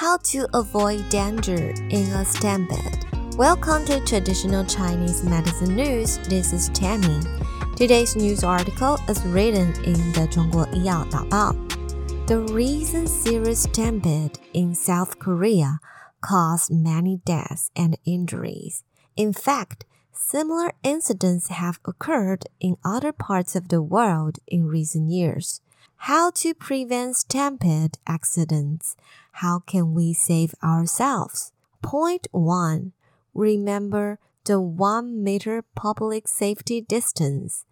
How to avoid danger in a stampede. Welcome to Traditional Chinese Medicine News. This is Tammy. Today's news article is written in the 中国医药导报. The recent serious stampede in South Korea caused many deaths and injuries. In fact, similar incidents have occurred in other parts of the world in recent years. How to prevent stampede accidents? How can we save ourselves? Point 1. Remember the 1 meter public safety distance.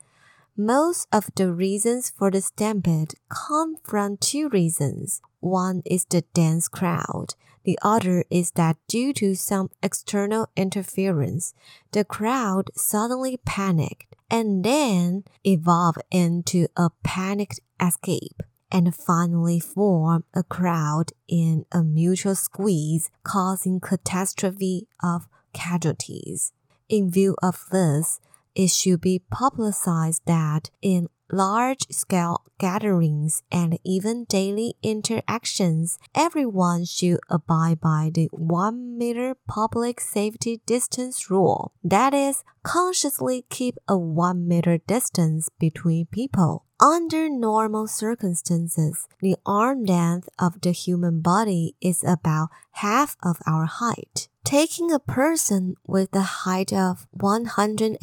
Most of the reasons for the stampede come from two reasons. One is the dense crowd. The other is that due to some external interference, the crowd suddenly panicked and then evolve into a panicked escape and finally form a crowd in a mutual squeeze causing catastrophe of casualties. In view of this, it should be publicized that in large scale gatherings and even daily interactions, everyone should abide by the one meter public safety distance rule. That is, consciously keep a one meter distance between people. Under normal circumstances, the arm length of the human body is about half of our height. Taking a person with a height of 180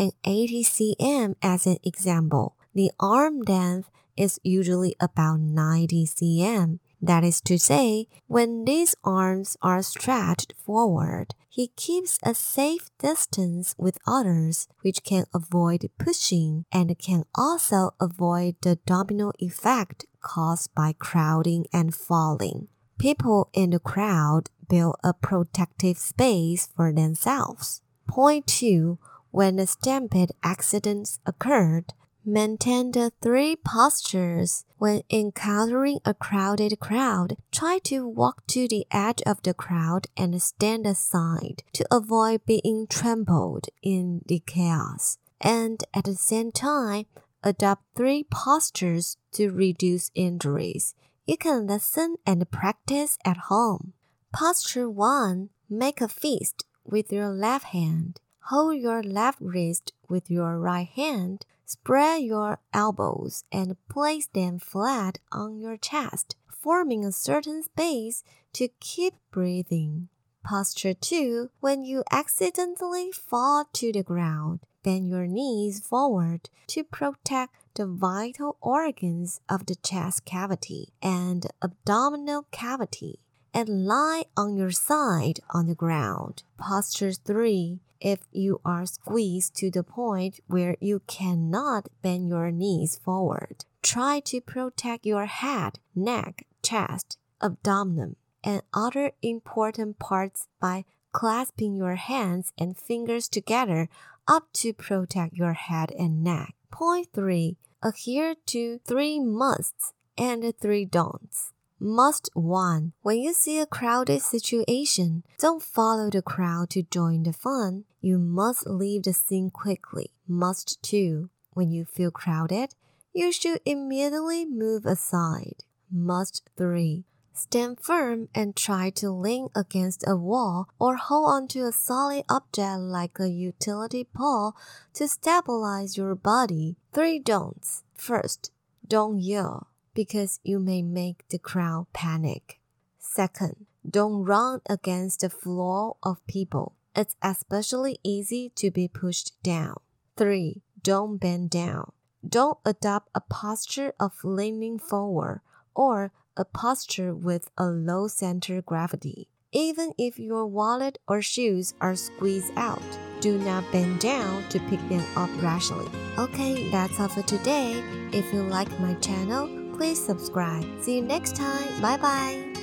cm as an example, the arm length is usually about 90 cm. That is to say, when these arms are stretched forward, he keeps a safe distance with others, which can avoid pushing and can also avoid the domino effect caused by crowding and falling. People in the crowd build a protective space for themselves. Point 2. When a stampede accident occurred, Maintain the three postures when encountering a crowded crowd. Try to walk to the edge of the crowd and stand aside to avoid being trampled in the chaos. And at the same time, adopt three postures to reduce injuries. You can listen and practice at home. Posture 1 Make a fist with your left hand. Hold your left wrist with your right hand Spread your elbows and place them flat on your chest, forming a certain space to keep breathing. Posture 2 When you accidentally fall to the ground, bend your knees forward to protect the vital organs of the chest cavity and abdominal cavity and lie on your side on the ground. Posture 3 if you are squeezed to the point where you cannot bend your knees forward. Try to protect your head, neck, chest, abdomen, and other important parts by clasping your hands and fingers together up to protect your head and neck. Point 3. Adhere to 3 musts and 3 don'ts. Must 1. When you see a crowded situation, don't follow the crowd to join the fun. You must leave the scene quickly. Must 2. When you feel crowded, you should immediately move aside. Must 3. Stand firm and try to lean against a wall or hold onto a solid object like a utility pole to stabilize your body. Three don'ts. First, don't yell because you may make the crowd panic. Second, don't run against the flow of people. It's especially easy to be pushed down. 3. Don't bend down. Don't adopt a posture of leaning forward or a posture with a low center gravity. Even if your wallet or shoes are squeezed out, do not bend down to pick them up rashly. Okay, that's all for today. If you like my channel, please subscribe. See you next time. Bye bye.